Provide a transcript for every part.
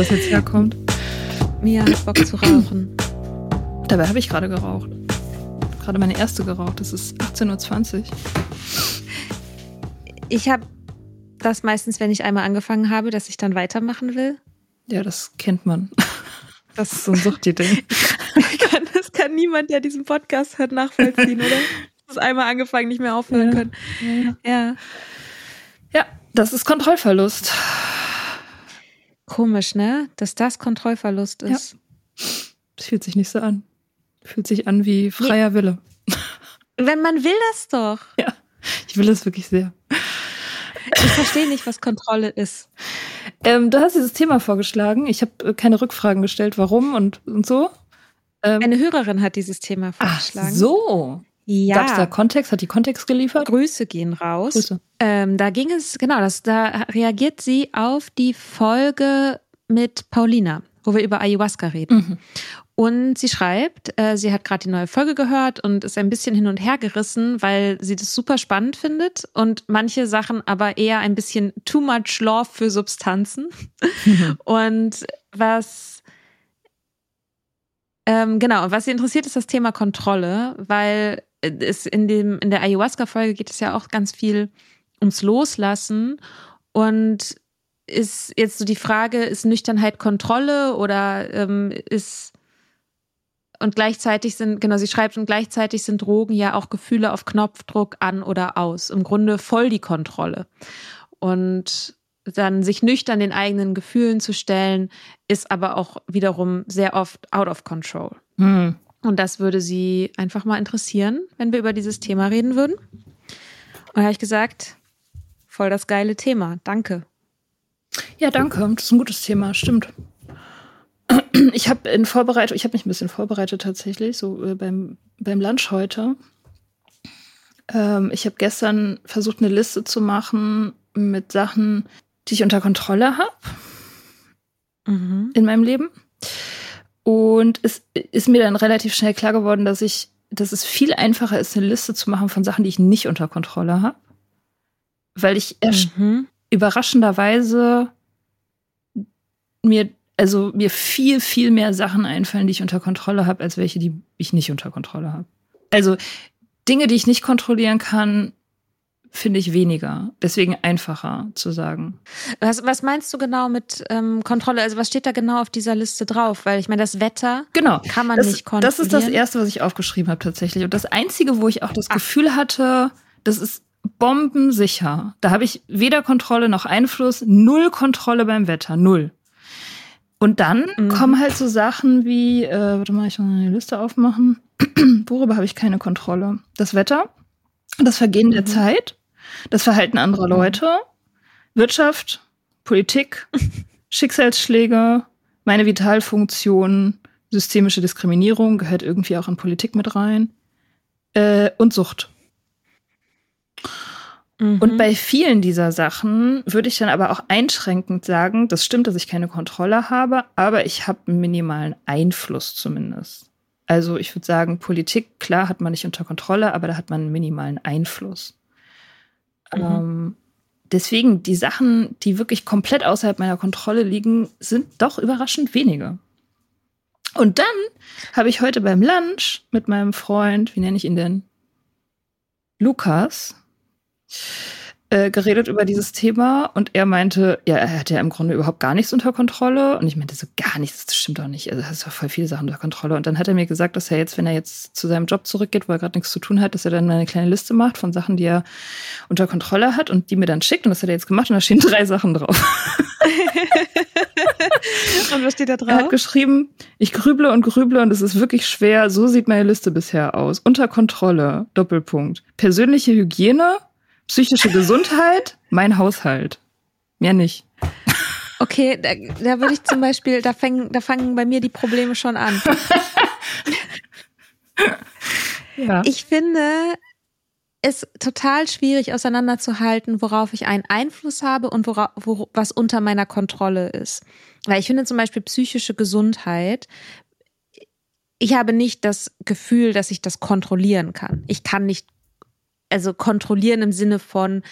Das jetzt herkommt. Mia hat Bock zu rauchen. Dabei habe ich gerade geraucht. Gerade meine erste geraucht. Das ist 18.20 Uhr. Ich habe das meistens, wenn ich einmal angefangen habe, dass ich dann weitermachen will. Ja, das kennt man. Das ist so ein Suchtidee. das kann niemand, der diesen Podcast hört, nachvollziehen, oder? Das einmal angefangen, nicht mehr aufhören Ja. können. Ja. Ja, das ist Kontrollverlust. Komisch, ne? Dass das Kontrollverlust ist. Das fühlt sich nicht so an. Fühlt sich an wie freier Wille. Wenn man will das doch. Ja, ich will es wirklich sehr. Ich verstehe nicht, was Kontrolle ist. Ähm, du hast dieses Thema vorgeschlagen. Ich habe äh, keine Rückfragen gestellt, warum und, und so. Ähm, Eine Hörerin hat dieses Thema ach vorgeschlagen. so. Ja. Gab es da Kontext? Hat die Kontext geliefert? Grüße gehen raus. Grüße. Ähm, da ging es, genau, das, da reagiert sie auf die Folge mit Paulina, wo wir über Ayahuasca reden. Mhm. Und sie schreibt, äh, sie hat gerade die neue Folge gehört und ist ein bisschen hin und her gerissen, weil sie das super spannend findet und manche Sachen aber eher ein bisschen too much love für Substanzen. und was ähm, genau, und was sie interessiert, ist das Thema Kontrolle, weil es in dem in der Ayahuasca-Folge geht es ja auch ganz viel ums Loslassen und ist jetzt so die Frage, ist Nüchternheit Kontrolle oder ähm, ist und gleichzeitig sind, genau, sie schreibt, und gleichzeitig sind Drogen ja auch Gefühle auf Knopfdruck an oder aus. Im Grunde voll die Kontrolle. Und dann sich nüchtern den eigenen Gefühlen zu stellen, ist aber auch wiederum sehr oft out of control. Hm. Und das würde sie einfach mal interessieren, wenn wir über dieses Thema reden würden. Und da habe ich gesagt, voll das geile Thema. Danke. Ja, danke. Das ist ein gutes Thema, stimmt. Ich habe in Vorbereitung, ich habe mich ein bisschen vorbereitet tatsächlich, so äh, beim, beim Lunch heute. Ähm, ich habe gestern versucht, eine Liste zu machen mit Sachen, die ich unter Kontrolle habe Mhm. in meinem Leben. Und es ist mir dann relativ schnell klar geworden, dass ich, dass es viel einfacher ist, eine Liste zu machen von Sachen, die ich nicht unter Kontrolle habe. Weil ich erst Mhm. überraschenderweise mir, also mir viel, viel mehr Sachen einfallen, die ich unter Kontrolle habe, als welche, die ich nicht unter Kontrolle habe. Also Dinge, die ich nicht kontrollieren kann, finde ich weniger. Deswegen einfacher zu sagen. Was, was meinst du genau mit ähm, Kontrolle? Also was steht da genau auf dieser Liste drauf? Weil ich meine, das Wetter Genau. kann man das, nicht Das ist das kontrollieren. Erste, was ich aufgeschrieben habe tatsächlich. Und das Einzige, wo ich auch das Gefühl hatte, das ist bombensicher. Da habe ich weder Kontrolle noch Einfluss, null Kontrolle beim Wetter, null. Und dann Mhm. kommen halt so Sachen wie, äh, warte mal, ich muss eine Liste aufmachen. Worüber habe ich keine Kontrolle? Das Wetter, das Vergehen Mhm. der Zeit, das Verhalten anderer Leute, Wirtschaft, Politik, Schicksalsschläge, meine Vitalfunktion, systemische Diskriminierung gehört irgendwie auch in Politik mit rein äh, und Sucht. Mhm. Und bei vielen dieser Sachen würde ich dann aber auch einschränkend sagen, das stimmt, dass ich keine Kontrolle habe, aber ich habe einen minimalen Einfluss zumindest. Also ich würde sagen, Politik, klar, hat man nicht unter Kontrolle, aber da hat man einen minimalen Einfluss. Mhm. Ähm, deswegen, die Sachen, die wirklich komplett außerhalb meiner Kontrolle liegen, sind doch überraschend wenige. Und dann habe ich heute beim Lunch mit meinem Freund, wie nenne ich ihn denn? Lukas, äh, geredet über dieses Thema und er meinte, ja, er hat ja im Grunde überhaupt gar nichts unter Kontrolle. Und ich meinte so, gar nichts, das stimmt doch nicht. Also er hat doch voll viele Sachen unter Kontrolle. Und dann hat er mir gesagt, dass er jetzt, wenn er jetzt zu seinem Job zurückgeht, wo er gerade nichts zu tun hat, dass er dann eine kleine Liste macht von Sachen, die er unter Kontrolle hat und die mir dann schickt. Und das hat er jetzt gemacht und da stehen drei Sachen drauf. und was steht da drauf? Er hat geschrieben, ich grüble und grüble und es ist wirklich schwer. So sieht meine Liste bisher aus. Unter Kontrolle, Doppelpunkt. Persönliche Hygiene, Psychische Gesundheit, mein Haushalt. Mehr nicht. Okay, da, da würde ich zum Beispiel, da fangen, da fangen bei mir die Probleme schon an. ja. Ich finde es total schwierig auseinanderzuhalten, worauf ich einen Einfluss habe und wora, wo, was unter meiner Kontrolle ist. Weil ich finde zum Beispiel psychische Gesundheit ich habe nicht das Gefühl, dass ich das kontrollieren kann. Ich kann nicht also kontrollieren im Sinne von,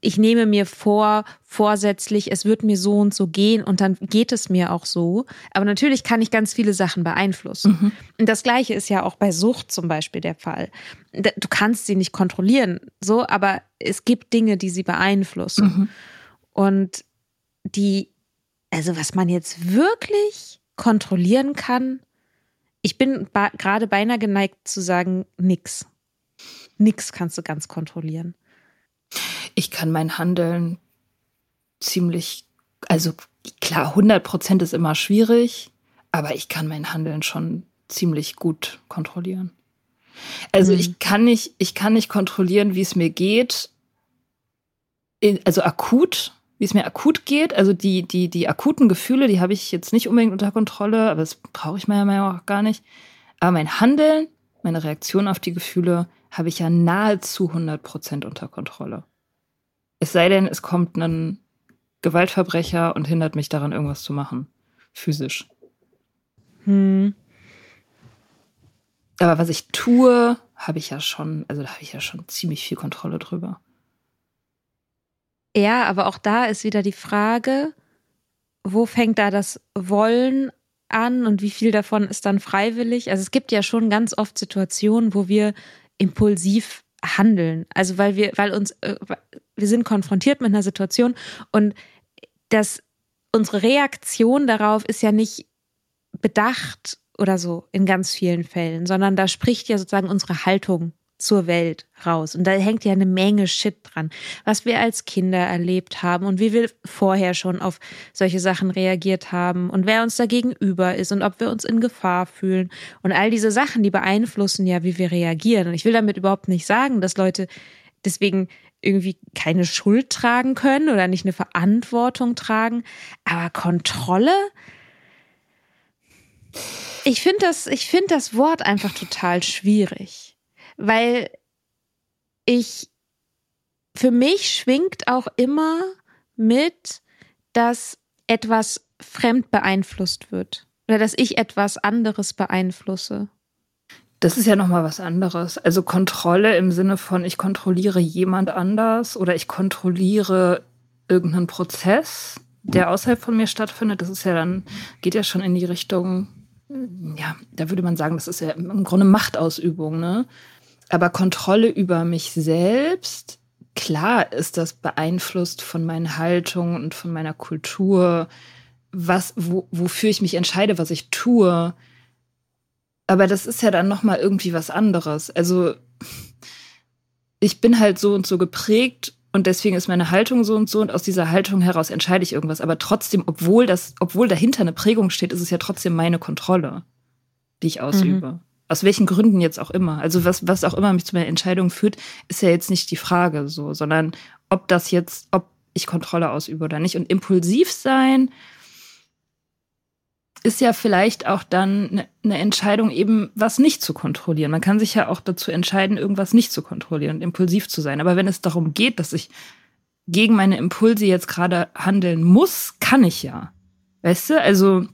ich nehme mir vor, vorsätzlich, es wird mir so und so gehen und dann geht es mir auch so. Aber natürlich kann ich ganz viele Sachen beeinflussen. Mhm. Und das Gleiche ist ja auch bei Sucht zum Beispiel der Fall. Du kannst sie nicht kontrollieren, so, aber es gibt Dinge, die sie beeinflussen. Mhm. Und die, also was man jetzt wirklich kontrollieren kann, ich bin gerade beinahe geneigt zu sagen, nix. Nix kannst du ganz kontrollieren. Ich kann mein Handeln ziemlich, also klar, 100 Prozent ist immer schwierig, aber ich kann mein Handeln schon ziemlich gut kontrollieren. Also mhm. ich kann nicht, ich kann nicht kontrollieren, wie es mir geht, also akut, wie es mir akut geht. Also die, die, die akuten Gefühle, die habe ich jetzt nicht unbedingt unter Kontrolle, aber das brauche ich Meinung nach auch gar nicht. Aber mein Handeln, meine Reaktion auf die Gefühle, habe ich ja nahezu 100 Prozent unter Kontrolle. Es sei denn, es kommt ein Gewaltverbrecher und hindert mich daran, irgendwas zu machen. Physisch. Hm. Aber was ich tue, habe ich ja schon, also da habe ich ja schon ziemlich viel Kontrolle drüber. Ja, aber auch da ist wieder die Frage, wo fängt da das Wollen an und wie viel davon ist dann freiwillig? Also es gibt ja schon ganz oft Situationen, wo wir impulsiv handeln. Also weil wir, weil uns, äh, wir sind konfrontiert mit einer Situation und das, unsere Reaktion darauf ist ja nicht bedacht oder so in ganz vielen Fällen, sondern da spricht ja sozusagen unsere Haltung zur Welt raus. Und da hängt ja eine Menge Shit dran, was wir als Kinder erlebt haben und wie wir vorher schon auf solche Sachen reagiert haben und wer uns da gegenüber ist und ob wir uns in Gefahr fühlen. Und all diese Sachen, die beeinflussen ja, wie wir reagieren. Und ich will damit überhaupt nicht sagen, dass Leute deswegen irgendwie keine Schuld tragen können oder nicht eine Verantwortung tragen. Aber Kontrolle? Ich finde das, ich finde das Wort einfach total schwierig weil ich, für mich schwingt auch immer mit, dass etwas fremd beeinflusst wird oder dass ich etwas anderes beeinflusse. Das ist ja noch mal was anderes. Also Kontrolle im Sinne von ich kontrolliere jemand anders oder ich kontrolliere irgendeinen Prozess, der außerhalb von mir stattfindet. Das ist ja dann geht ja schon in die Richtung ja, da würde man sagen, das ist ja im Grunde Machtausübung, ne? Aber Kontrolle über mich selbst, klar ist das beeinflusst von meinen Haltungen und von meiner Kultur, was, wo, wofür ich mich entscheide, was ich tue. Aber das ist ja dann nochmal irgendwie was anderes. Also, ich bin halt so und so geprägt und deswegen ist meine Haltung so und so und aus dieser Haltung heraus entscheide ich irgendwas. Aber trotzdem, obwohl das, obwohl dahinter eine Prägung steht, ist es ja trotzdem meine Kontrolle, die ich ausübe. Mhm. Aus welchen Gründen jetzt auch immer. Also was, was auch immer mich zu meiner Entscheidung führt, ist ja jetzt nicht die Frage so, sondern ob das jetzt, ob ich Kontrolle ausübe oder nicht. Und impulsiv sein ist ja vielleicht auch dann eine ne Entscheidung, eben was nicht zu kontrollieren. Man kann sich ja auch dazu entscheiden, irgendwas nicht zu kontrollieren und impulsiv zu sein. Aber wenn es darum geht, dass ich gegen meine Impulse jetzt gerade handeln muss, kann ich ja. Weißt du, also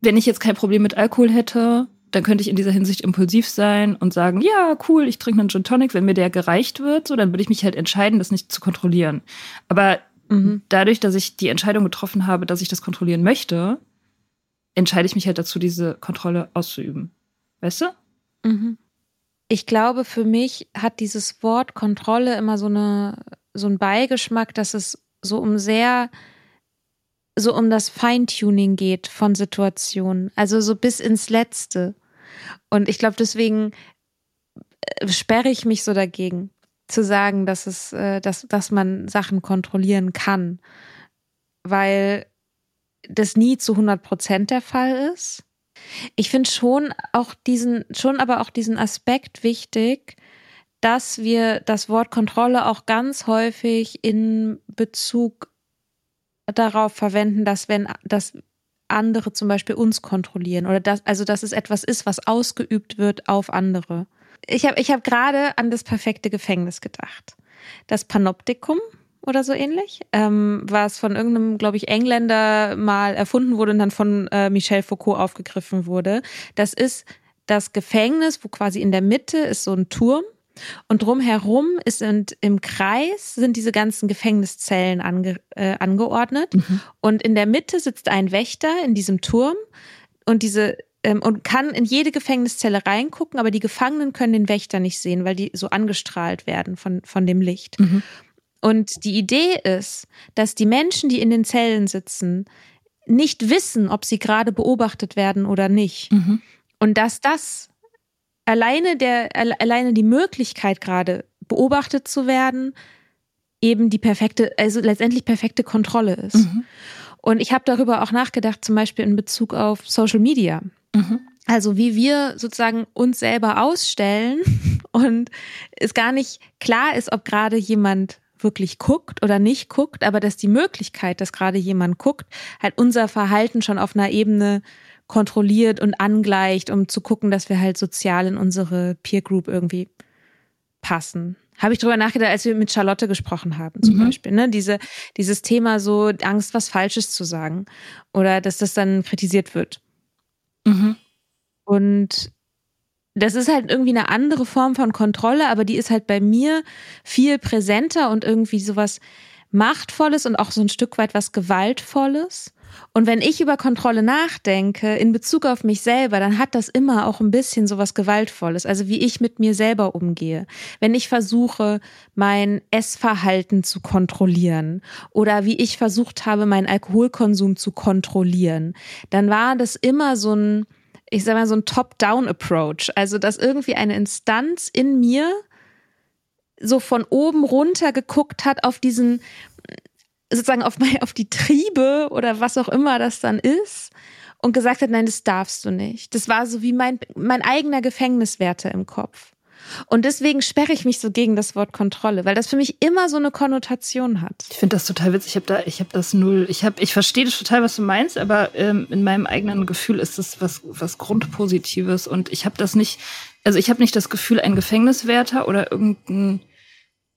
wenn ich jetzt kein Problem mit Alkohol hätte, dann könnte ich in dieser Hinsicht impulsiv sein und sagen, ja, cool, ich trinke einen Gin Tonic, wenn mir der gereicht wird, so, dann würde ich mich halt entscheiden, das nicht zu kontrollieren. Aber mhm. dadurch, dass ich die Entscheidung getroffen habe, dass ich das kontrollieren möchte, entscheide ich mich halt dazu, diese Kontrolle auszuüben. Weißt du? Mhm. Ich glaube, für mich hat dieses Wort Kontrolle immer so eine, so einen Beigeschmack, dass es so um sehr so um das Feintuning geht von Situationen, also so bis ins Letzte. Und ich glaube, deswegen äh, sperre ich mich so dagegen, zu sagen, dass es, äh, dass, dass man Sachen kontrollieren kann, weil das nie zu 100 Prozent der Fall ist. Ich finde schon auch diesen, schon aber auch diesen Aspekt wichtig, dass wir das Wort Kontrolle auch ganz häufig in Bezug darauf verwenden, dass wenn dass andere zum Beispiel uns kontrollieren oder dass also dass es etwas ist, was ausgeübt wird auf andere. Ich habe ich hab gerade an das perfekte Gefängnis gedacht. Das Panoptikum oder so ähnlich, ähm, was von irgendeinem, glaube ich, Engländer mal erfunden wurde und dann von äh, Michel Foucault aufgegriffen wurde. Das ist das Gefängnis, wo quasi in der Mitte ist so ein Turm und drumherum ist und im Kreis sind diese ganzen Gefängniszellen ange, äh, angeordnet. Mhm. Und in der Mitte sitzt ein Wächter in diesem Turm und diese ähm, und kann in jede Gefängniszelle reingucken, aber die Gefangenen können den Wächter nicht sehen, weil die so angestrahlt werden von, von dem Licht. Mhm. Und die Idee ist, dass die Menschen, die in den Zellen sitzen, nicht wissen, ob sie gerade beobachtet werden oder nicht. Mhm. Und dass das alleine der, alleine die Möglichkeit gerade beobachtet zu werden, eben die perfekte, also letztendlich perfekte Kontrolle ist. Mhm. Und ich habe darüber auch nachgedacht, zum Beispiel in Bezug auf Social Media. Mhm. Also wie wir sozusagen uns selber ausstellen und es gar nicht klar ist, ob gerade jemand wirklich guckt oder nicht guckt, aber dass die Möglichkeit, dass gerade jemand guckt, halt unser Verhalten schon auf einer Ebene kontrolliert und angleicht, um zu gucken, dass wir halt sozial in unsere Peer Group irgendwie passen. Habe ich drüber nachgedacht, als wir mit Charlotte gesprochen haben, zum mhm. Beispiel, ne? Diese, dieses Thema so Angst, was Falsches zu sagen. Oder dass das dann kritisiert wird. Mhm. Und das ist halt irgendwie eine andere Form von Kontrolle, aber die ist halt bei mir viel präsenter und irgendwie sowas Machtvolles und auch so ein Stück weit was Gewaltvolles. Und wenn ich über Kontrolle nachdenke in Bezug auf mich selber, dann hat das immer auch ein bisschen so was Gewaltvolles. Also wie ich mit mir selber umgehe. Wenn ich versuche, mein Essverhalten zu kontrollieren oder wie ich versucht habe, meinen Alkoholkonsum zu kontrollieren, dann war das immer so ein, ich sag mal, so ein Top-Down-Approach. Also, dass irgendwie eine Instanz in mir so von oben runter geguckt hat auf diesen sozusagen auf, mein, auf die Triebe oder was auch immer das dann ist und gesagt hat, nein, das darfst du nicht. Das war so wie mein, mein eigener Gefängniswärter im Kopf. Und deswegen sperre ich mich so gegen das Wort Kontrolle, weil das für mich immer so eine Konnotation hat. Ich finde das total witzig. Ich habe da, ich habe das null. Ich habe, ich verstehe das total, was du meinst, aber ähm, in meinem eigenen Gefühl ist das was, was Grundpositives und ich habe das nicht. Also ich habe nicht das Gefühl, ein Gefängniswärter oder irgendein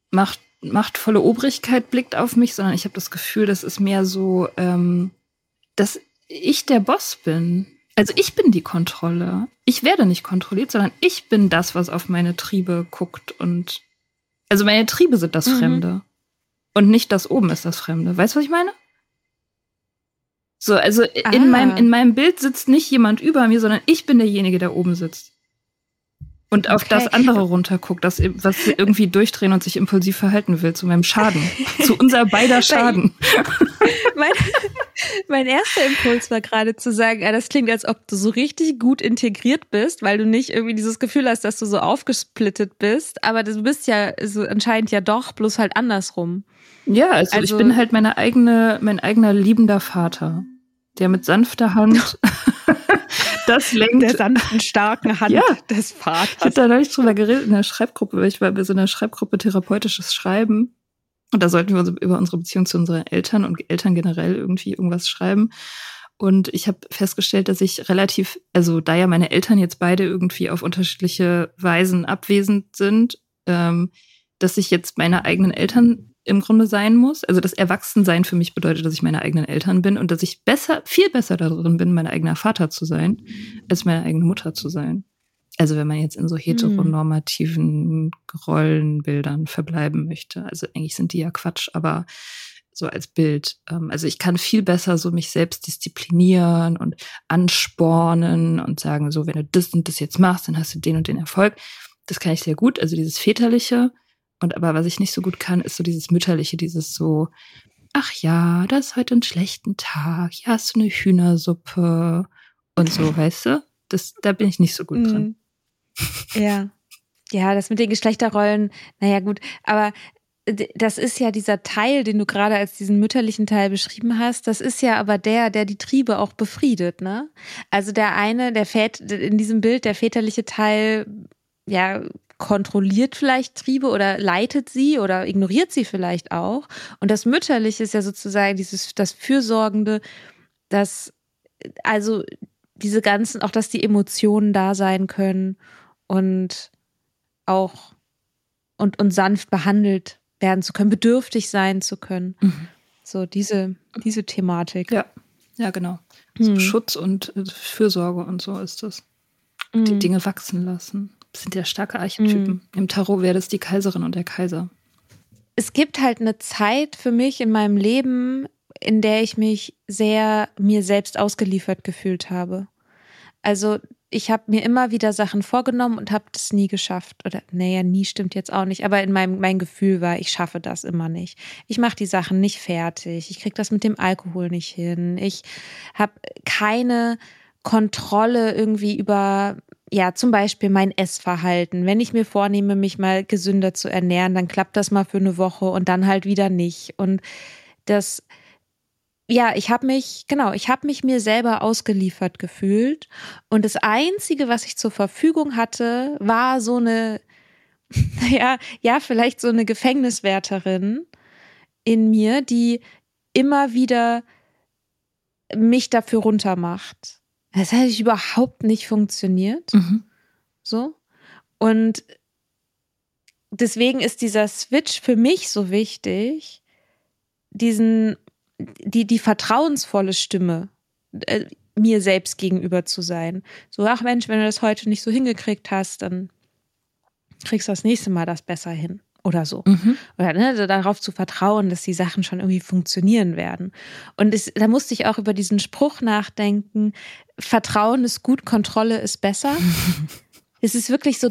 Macht machtvolle Obrigkeit blickt auf mich, sondern ich habe das Gefühl, das ist mehr so, ähm, dass ich der Boss bin. Also ich bin die Kontrolle. Ich werde nicht kontrolliert, sondern ich bin das, was auf meine Triebe guckt und also meine Triebe sind das mhm. Fremde und nicht das oben ist das Fremde. Weißt du, was ich meine? So, also in meinem in meinem Bild sitzt nicht jemand über mir, sondern ich bin derjenige, der oben sitzt und auf okay. das andere runterguckt, das was irgendwie durchdrehen und sich impulsiv verhalten will, zu meinem Schaden, zu unser beider Schaden. mein, mein erster Impuls war gerade zu sagen, ja, das klingt, als ob du so richtig gut integriert bist, weil du nicht irgendwie dieses Gefühl hast, dass du so aufgesplittet bist, aber du bist ja so anscheinend ja doch, bloß halt andersrum. Ja, also, also ich bin halt meine eigene, mein eigener liebender Vater, der mit sanfter Hand das lenkt. Der sanften, starken Hand ja. des Vaters. Ich habe da neulich drüber geredet in der Schreibgruppe, weil ich war bei so einer Schreibgruppe therapeutisches Schreiben. Und da sollten wir über unsere Beziehung zu unseren Eltern und Eltern generell irgendwie irgendwas schreiben. Und ich habe festgestellt, dass ich relativ, also da ja meine Eltern jetzt beide irgendwie auf unterschiedliche Weisen abwesend sind, ähm, dass ich jetzt meine eigenen Eltern im Grunde sein muss. Also das Erwachsensein für mich bedeutet, dass ich meine eigenen Eltern bin und dass ich besser, viel besser darin bin, mein eigener Vater zu sein, als meine eigene Mutter zu sein. Also wenn man jetzt in so heteronormativen Rollenbildern verbleiben möchte. Also eigentlich sind die ja Quatsch, aber so als Bild. Ähm, also ich kann viel besser so mich selbst disziplinieren und anspornen und sagen, so wenn du das und das jetzt machst, dann hast du den und den Erfolg. Das kann ich sehr gut. Also dieses väterliche. Und aber was ich nicht so gut kann, ist so dieses mütterliche, dieses so, ach ja, das ist heute ein schlechten Tag. Ja, hast du eine Hühnersuppe und so, weißt du? Das, da bin ich nicht so gut mhm. drin. Ja. Ja, das mit den Geschlechterrollen, naja, gut, aber das ist ja dieser Teil, den du gerade als diesen mütterlichen Teil beschrieben hast. Das ist ja aber der, der die Triebe auch befriedet, ne? Also der eine, der Vät in diesem Bild, der väterliche Teil, ja, kontrolliert vielleicht Triebe oder leitet sie oder ignoriert sie vielleicht auch. Und das Mütterliche ist ja sozusagen dieses, das Fürsorgende, das, also diese ganzen, auch dass die Emotionen da sein können und auch und, und sanft behandelt werden zu können, bedürftig sein zu können. Mhm. So diese, diese Thematik. Ja, ja, genau. So mhm. Schutz und äh, Fürsorge und so ist das. Mhm. Die Dinge wachsen lassen. Sind ja starke Archetypen. Mhm. Im Tarot wäre das die Kaiserin und der Kaiser. Es gibt halt eine Zeit für mich in meinem Leben, in der ich mich sehr mir selbst ausgeliefert gefühlt habe. Also ich habe mir immer wieder Sachen vorgenommen und habe das nie geschafft. Oder naja, nie stimmt jetzt auch nicht. Aber in meinem mein Gefühl war, ich schaffe das immer nicht. Ich mache die Sachen nicht fertig. Ich krieg das mit dem Alkohol nicht hin. Ich habe keine Kontrolle irgendwie über ja, zum Beispiel mein Essverhalten. Wenn ich mir vornehme, mich mal gesünder zu ernähren, dann klappt das mal für eine Woche und dann halt wieder nicht. Und das ja, ich habe mich, genau, ich habe mich mir selber ausgeliefert gefühlt. Und das Einzige, was ich zur Verfügung hatte, war so eine, ja, ja, vielleicht so eine Gefängniswärterin in mir, die immer wieder mich dafür runtermacht. Das hat überhaupt nicht funktioniert. Mhm. So. Und deswegen ist dieser Switch für mich so wichtig, diesen die, die vertrauensvolle Stimme äh, mir selbst gegenüber zu sein. So, ach Mensch, wenn du das heute nicht so hingekriegt hast, dann kriegst du das nächste Mal das besser hin. Oder so. Mhm. Oder ne, darauf zu vertrauen, dass die Sachen schon irgendwie funktionieren werden. Und es, da musste ich auch über diesen Spruch nachdenken: Vertrauen ist gut, Kontrolle ist besser. Es ist wirklich so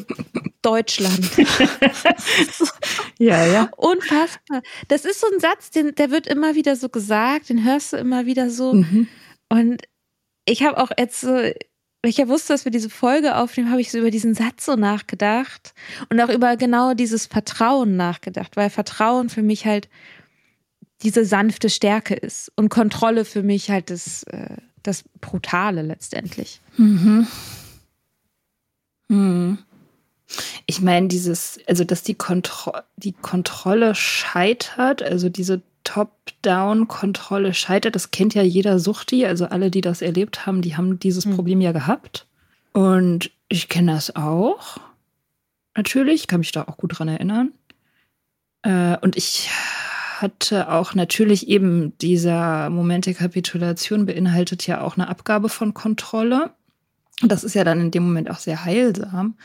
Deutschland. ja, ja. Unfassbar. Das ist so ein Satz, den, der wird immer wieder so gesagt, den hörst du immer wieder so. Mhm. Und ich habe auch jetzt so, ich ja wusste, dass wir diese Folge aufnehmen, habe ich so über diesen Satz so nachgedacht und auch über genau dieses Vertrauen nachgedacht, weil Vertrauen für mich halt diese sanfte Stärke ist und Kontrolle für mich halt das, äh, das Brutale letztendlich. Mhm. Hm. Ich meine, dieses, also dass die, Kontro die Kontrolle scheitert, also diese Top-Down-Kontrolle scheitert, das kennt ja jeder Suchti, also alle, die das erlebt haben, die haben dieses hm. Problem ja gehabt. Und ich kenne das auch. Natürlich, kann mich da auch gut dran erinnern. Äh, und ich hatte auch natürlich eben dieser Moment der Kapitulation beinhaltet ja auch eine Abgabe von Kontrolle. Das ist ja dann in dem Moment auch sehr heilsam.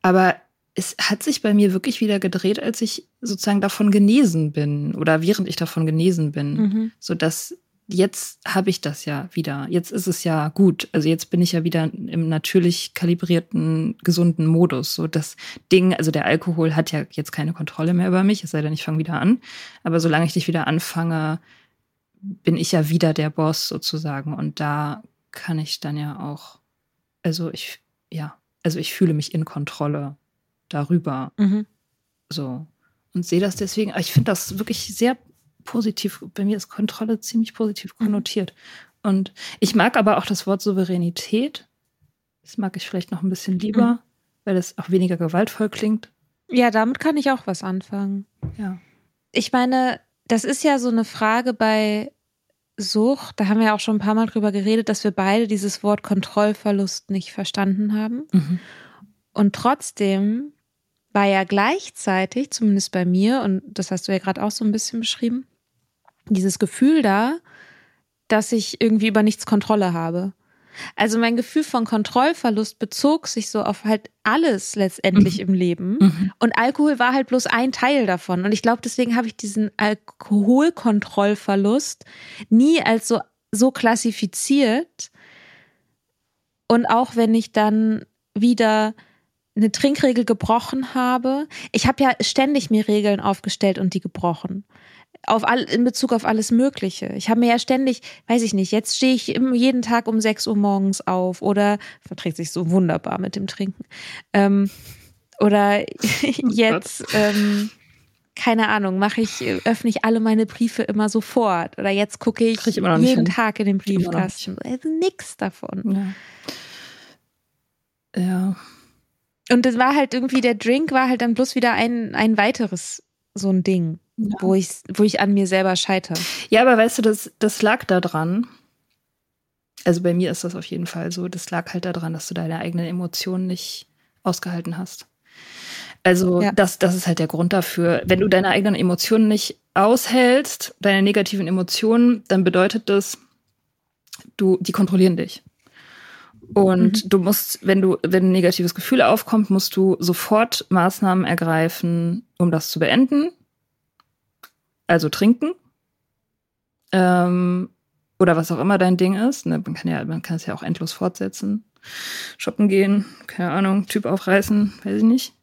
Aber es hat sich bei mir wirklich wieder gedreht, als ich sozusagen davon genesen bin oder während ich davon genesen bin, mhm. so dass jetzt habe ich das ja wieder. Jetzt ist es ja gut. Also jetzt bin ich ja wieder im natürlich kalibrierten, gesunden Modus. So das Ding, also der Alkohol hat ja jetzt keine Kontrolle mehr über mich, es sei denn, ich fange wieder an. Aber solange ich dich wieder anfange, bin ich ja wieder der Boss sozusagen. Und da kann ich dann ja auch also ich, ja, also ich fühle mich in Kontrolle darüber. Mhm. So. Und sehe das deswegen, ich finde das wirklich sehr positiv. Bei mir ist Kontrolle ziemlich positiv mhm. konnotiert. Mhm. Und ich mag aber auch das Wort Souveränität. Das mag ich vielleicht noch ein bisschen lieber, mhm. weil es auch weniger gewaltvoll klingt. Ja, damit kann ich auch was anfangen. Ja. ich meine, das ist ja so eine Frage bei Sucht. Da haben wir ja auch schon ein paar Mal drüber geredet, dass wir beide dieses Wort Kontrollverlust nicht verstanden haben. Mhm. Und trotzdem war ja gleichzeitig, zumindest bei mir, und das hast du ja gerade auch so ein bisschen beschrieben, dieses Gefühl da, dass ich irgendwie über nichts Kontrolle habe. Also mein Gefühl von Kontrollverlust bezog sich so auf halt alles letztendlich mhm. im Leben. Mhm. Und Alkohol war halt bloß ein Teil davon. Und ich glaube, deswegen habe ich diesen Alkoholkontrollverlust nie als so, so klassifiziert. Und auch wenn ich dann wieder eine Trinkregel gebrochen habe, ich habe ja ständig mir Regeln aufgestellt und die gebrochen auf all, in Bezug auf alles Mögliche. Ich habe mir ja ständig, weiß ich nicht, jetzt stehe ich jeden Tag um 6 Uhr morgens auf oder verträgt sich so wunderbar mit dem Trinken. Ähm, oder jetzt, ähm, keine Ahnung, mache ich, öffne ich alle meine Briefe immer sofort. Oder jetzt gucke ich, ich jeden hin. Tag in den Briefkasten. Also nix davon. Ja. ja. Und das war halt irgendwie, der Drink war halt dann bloß wieder ein, ein weiteres so ein Ding ja. wo, ich, wo ich an mir selber scheitere. Ja, aber weißt du, das, das lag da dran. Also bei mir ist das auf jeden Fall so. Das lag halt daran, dass du deine eigenen Emotionen nicht ausgehalten hast. Also ja. das, das ist halt der Grund dafür. Wenn du deine eigenen Emotionen nicht aushältst, deine negativen Emotionen, dann bedeutet das, du, die kontrollieren dich. Und mhm. du musst, wenn du, wenn ein negatives Gefühl aufkommt, musst du sofort Maßnahmen ergreifen, um das zu beenden also trinken. Ähm, oder was auch immer dein Ding ist. Ne? Man kann ja, man kann es ja auch endlos fortsetzen. Shoppen gehen, keine Ahnung, Typ aufreißen, weiß ich nicht.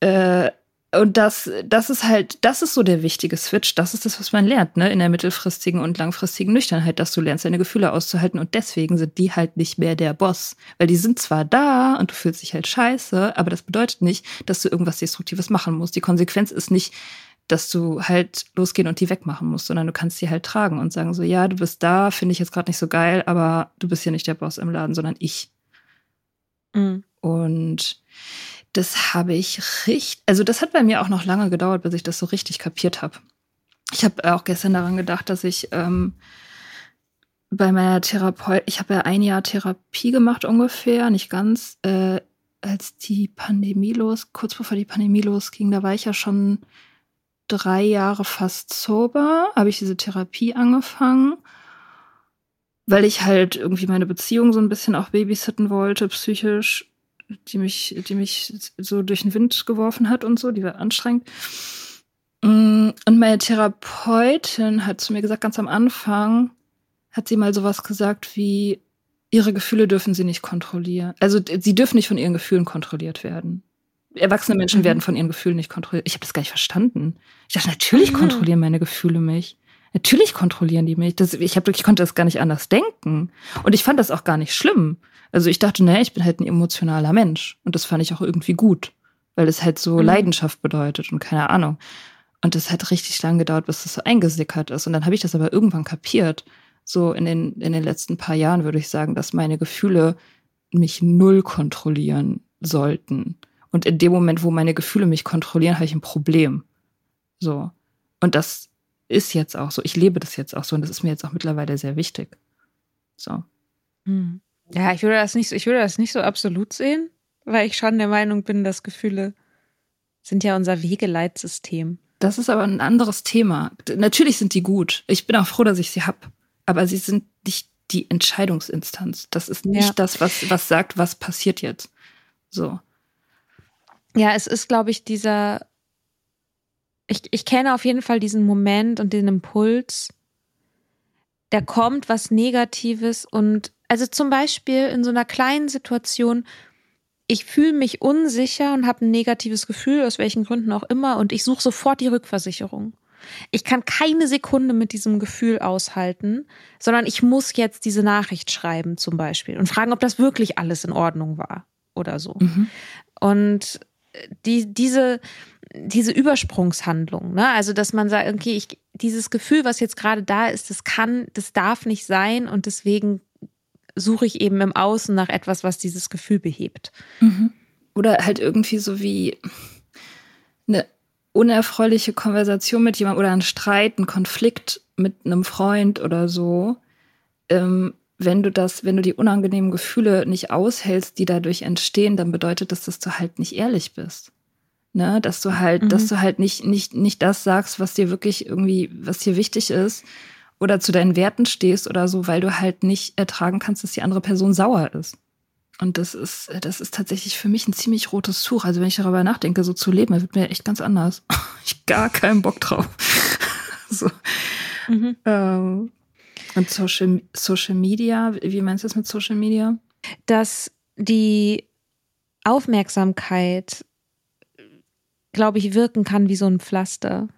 Äh, und das, das ist halt, das ist so der wichtige Switch. Das ist das, was man lernt, ne, in der mittelfristigen und langfristigen Nüchternheit, dass du lernst, deine Gefühle auszuhalten. Und deswegen sind die halt nicht mehr der Boss. Weil die sind zwar da und du fühlst dich halt scheiße, aber das bedeutet nicht, dass du irgendwas Destruktives machen musst. Die Konsequenz ist nicht, dass du halt losgehen und die wegmachen musst, sondern du kannst die halt tragen und sagen so, ja, du bist da, finde ich jetzt gerade nicht so geil, aber du bist ja nicht der Boss im Laden, sondern ich. Mhm. Und das habe ich richtig, also das hat bei mir auch noch lange gedauert, bis ich das so richtig kapiert habe. Ich habe auch gestern daran gedacht, dass ich ähm, bei meiner Therapeutin, ich habe ja ein Jahr Therapie gemacht ungefähr, nicht ganz, äh, als die Pandemie los, kurz bevor die Pandemie losging, da war ich ja schon drei Jahre fast sober, habe ich diese Therapie angefangen, weil ich halt irgendwie meine Beziehung so ein bisschen auch babysitten wollte, psychisch, die mich, die mich so durch den Wind geworfen hat und so, die war anstrengend. Mm, und meine Therapeutin hat zu mir gesagt, ganz am Anfang, hat sie mal sowas gesagt wie, ihre Gefühle dürfen sie nicht kontrollieren. Also sie dürfen nicht von ihren Gefühlen kontrolliert werden erwachsene Menschen mhm. werden von ihren Gefühlen nicht kontrolliert. Ich habe das gar nicht verstanden. Ich dachte, natürlich mhm. kontrollieren meine Gefühle mich. Natürlich kontrollieren die mich. Das, ich, hab, ich konnte das gar nicht anders denken. Und ich fand das auch gar nicht schlimm. Also ich dachte, naja, ich bin halt ein emotionaler Mensch. Und das fand ich auch irgendwie gut. Weil es halt so mhm. Leidenschaft bedeutet und keine Ahnung. Und das hat richtig lang gedauert, bis das so eingesickert ist. Und dann habe ich das aber irgendwann kapiert. So in den, in den letzten paar Jahren würde ich sagen, dass meine Gefühle mich null kontrollieren sollten. Und in dem Moment, wo meine Gefühle mich kontrollieren, habe ich ein Problem. So. Und das ist jetzt auch so. Ich lebe das jetzt auch so und das ist mir jetzt auch mittlerweile sehr wichtig. So. Hm. Ja, ich würde das nicht, ich würde das nicht so absolut sehen, weil ich schon der Meinung bin, dass Gefühle sind ja unser Wegeleitsystem. Das ist aber ein anderes Thema. Natürlich sind die gut. Ich bin auch froh, dass ich sie hab. Aber sie sind nicht die Entscheidungsinstanz. Das ist nicht ja. das, was, was sagt, was passiert jetzt. So. Ja, es ist, glaube ich, dieser. Ich, ich kenne auf jeden Fall diesen Moment und den Impuls. Da kommt was Negatives und also zum Beispiel in so einer kleinen Situation, ich fühle mich unsicher und habe ein negatives Gefühl, aus welchen Gründen auch immer, und ich suche sofort die Rückversicherung. Ich kann keine Sekunde mit diesem Gefühl aushalten, sondern ich muss jetzt diese Nachricht schreiben zum Beispiel und fragen, ob das wirklich alles in Ordnung war oder so. Mhm. Und die, diese, diese Übersprungshandlung, ne? Also, dass man sagt, okay, ich, dieses Gefühl, was jetzt gerade da ist, das kann, das darf nicht sein und deswegen suche ich eben im Außen nach etwas, was dieses Gefühl behebt. Mhm. Oder halt irgendwie so wie eine unerfreuliche Konversation mit jemandem oder ein Streit, ein Konflikt mit einem Freund oder so, ähm, wenn du das, wenn du die unangenehmen Gefühle nicht aushältst, die dadurch entstehen, dann bedeutet das, dass du halt nicht ehrlich bist. Ne, dass du halt, mhm. dass du halt nicht, nicht, nicht das sagst, was dir wirklich irgendwie, was dir wichtig ist oder zu deinen Werten stehst oder so, weil du halt nicht ertragen kannst, dass die andere Person sauer ist. Und das ist, das ist tatsächlich für mich ein ziemlich rotes Tuch. Also wenn ich darüber nachdenke, so zu leben, wird mir echt ganz anders. ich gar keinen Bock drauf. so. Mhm. Ähm, und Social, Social Media, wie meinst du das mit Social Media? Dass die Aufmerksamkeit glaube ich, wirken kann wie so ein Pflaster.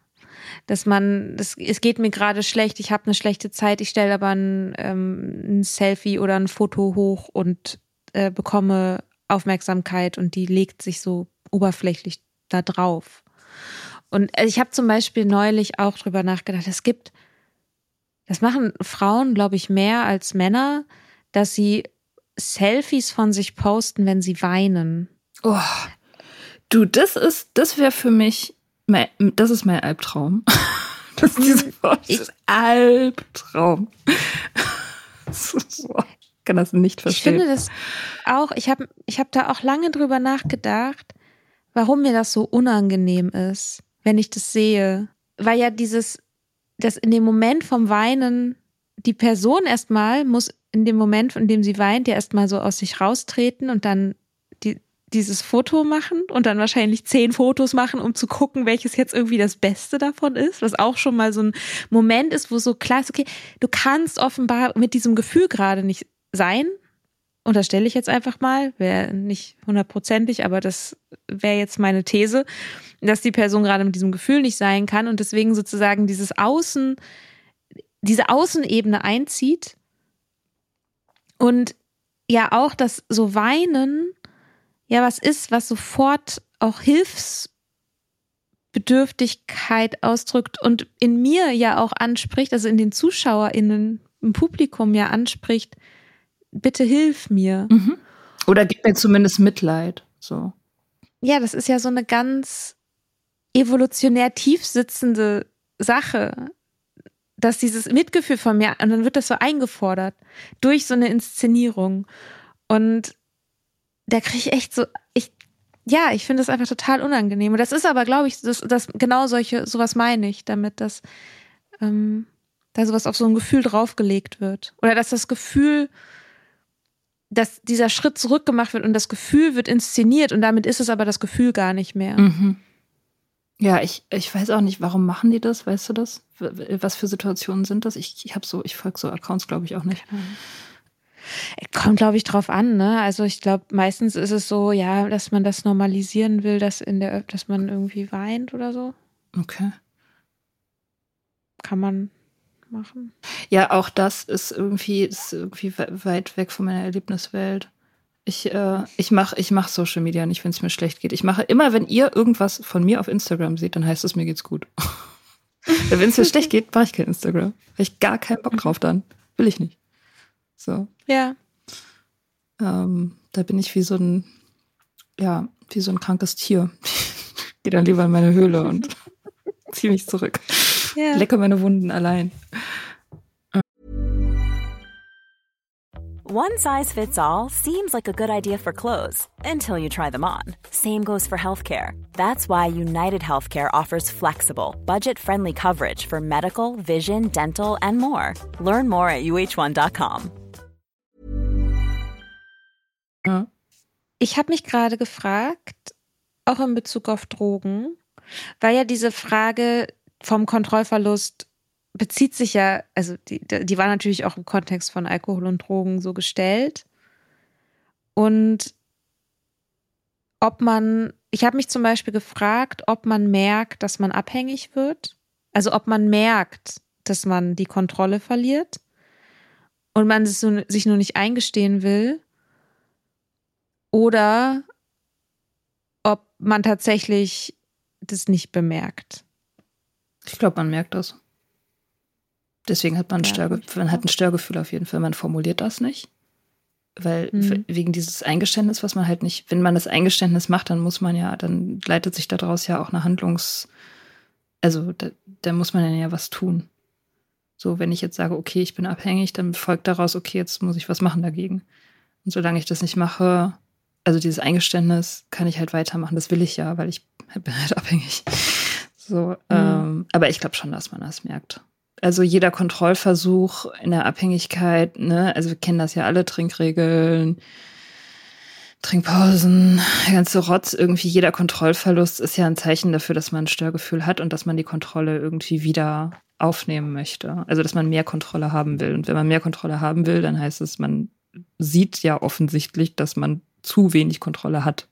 Dass man, das, es geht mir gerade schlecht, ich habe eine schlechte Zeit, ich stelle aber ein, ähm, ein, Selfie oder ein Foto hoch und äh, bekomme Aufmerksamkeit und die legt sich so oberflächlich da drauf. Und äh, ich habe zum Beispiel neulich auch drüber nachgedacht, es gibt, das machen Frauen, glaube ich, mehr als Männer, dass sie Selfies von sich posten, wenn sie weinen. Oh. Du, das ist, das wäre für mich, mein, das ist mein Albtraum. Das ist diese ist Albtraum. ich kann das nicht verstehen. Ich finde das auch, ich habe ich hab da auch lange drüber nachgedacht, warum mir das so unangenehm ist, wenn ich das sehe. Weil ja dieses, dass in dem Moment vom Weinen die Person erstmal muss in dem Moment, in dem sie weint, ja erstmal so aus sich raustreten und dann dieses Foto machen und dann wahrscheinlich zehn Fotos machen, um zu gucken, welches jetzt irgendwie das Beste davon ist, was auch schon mal so ein Moment ist, wo so klar ist, okay, du kannst offenbar mit diesem Gefühl gerade nicht sein. Unterstelle ich jetzt einfach mal, wäre nicht hundertprozentig, aber das wäre jetzt meine These, dass die Person gerade mit diesem Gefühl nicht sein kann und deswegen sozusagen dieses Außen, diese Außenebene einzieht und ja auch das so Weinen ja was ist, was sofort auch Hilfsbedürftigkeit ausdrückt und in mir ja auch anspricht, also in den ZuschauerInnen, im Publikum ja anspricht, bitte hilf mir. Mhm. Oder gib mir zumindest Mitleid. So. Ja, das ist ja so eine ganz evolutionär tief sitzende Sache, dass dieses Mitgefühl von mir, und dann wird das so eingefordert durch so eine Inszenierung. Und da kriege ich echt so, ich, ja, ich finde es einfach total unangenehm. Und das ist aber, glaube ich, das, das genau solche, sowas meine ich, damit dass ähm, da sowas auf so ein Gefühl draufgelegt wird. Oder dass das Gefühl, dass dieser Schritt zurückgemacht wird und das Gefühl wird inszeniert und damit ist es aber das Gefühl gar nicht mehr. Mhm. Ja, ich, ich weiß auch nicht, warum machen die das, weißt du das? Was für Situationen sind das? Ich, ich habe so, ich folge so Accounts, glaube ich, auch nicht. Mhm. Kommt, glaube ich, drauf an, ne? Also ich glaube, meistens ist es so, ja, dass man das normalisieren will, dass in der, dass man irgendwie weint oder so. Okay. Kann man machen. Ja, auch das ist irgendwie, ist irgendwie weit weg von meiner Erlebniswelt. Ich, äh, ich mache ich mach Social Media nicht, wenn es mir schlecht geht. Ich mache immer, wenn ihr irgendwas von mir auf Instagram seht, dann heißt es, mir geht's gut. wenn es mir schlecht geht, mache ich kein Instagram. Habe ich gar keinen Bock drauf dann. Will ich nicht. So. Ja. Ähm, da bin ich wie so ein, ja, wie so ein krankes Tier. Gehe dann lieber in meine Höhle und ziehe mich zurück. Ja. Lecke meine Wunden allein. One size fits all seems like a good idea for clothes until you try them on. Same goes for healthcare. That's why United Healthcare offers flexible, budget friendly coverage for medical, vision, dental, and more. Learn more at uh1.com. Ich habe mich gerade gefragt, auch in Bezug auf Drogen, weil ja diese Frage vom Kontrollverlust bezieht sich ja, also die, die war natürlich auch im Kontext von Alkohol und Drogen so gestellt. Und ob man, ich habe mich zum Beispiel gefragt, ob man merkt, dass man abhängig wird. Also ob man merkt, dass man die Kontrolle verliert und man sich nur nicht eingestehen will oder ob man tatsächlich das nicht bemerkt. Ich glaube, man merkt das. Deswegen hat man, ja, Störge man hat ein Störgefühl auf jeden Fall. Man formuliert das nicht. Weil mhm. wegen dieses Eingeständnis, was man halt nicht, wenn man das Eingeständnis macht, dann muss man ja, dann leitet sich daraus ja auch eine Handlungs, also da, da muss man dann ja was tun. So, wenn ich jetzt sage, okay, ich bin abhängig, dann folgt daraus, okay, jetzt muss ich was machen dagegen. Und solange ich das nicht mache, also dieses Eingeständnis, kann ich halt weitermachen. Das will ich ja, weil ich bin halt abhängig. So, mhm. ähm, aber ich glaube schon, dass man das merkt. Also jeder Kontrollversuch in der Abhängigkeit, ne, also wir kennen das ja alle, Trinkregeln, Trinkpausen, der ganze Rotz, irgendwie jeder Kontrollverlust ist ja ein Zeichen dafür, dass man ein Störgefühl hat und dass man die Kontrolle irgendwie wieder aufnehmen möchte. Also dass man mehr Kontrolle haben will. Und wenn man mehr Kontrolle haben will, dann heißt es, man sieht ja offensichtlich, dass man zu wenig Kontrolle hat.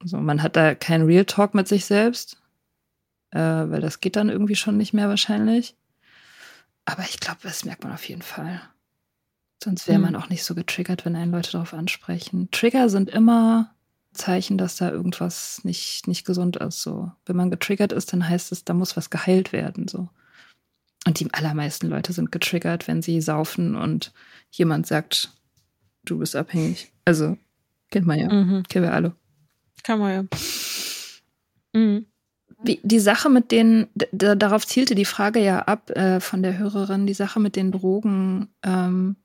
Also man hat da keinen Real Talk mit sich selbst äh, weil das geht dann irgendwie schon nicht mehr wahrscheinlich. Aber ich glaube, das merkt man auf jeden Fall. Sonst wäre man mhm. auch nicht so getriggert, wenn einen Leute darauf ansprechen. Trigger sind immer Zeichen, dass da irgendwas nicht, nicht gesund ist. So. Wenn man getriggert ist, dann heißt es, da muss was geheilt werden. So. Und die allermeisten Leute sind getriggert, wenn sie saufen und jemand sagt, du bist abhängig. Also, kennt man ja. Mhm. Kennen wir alle. Kann man ja. Mhm. Wie, die Sache mit den, darauf zielte die Frage ja ab äh, von der Hörerin, die Sache mit den Drogen. Ähm,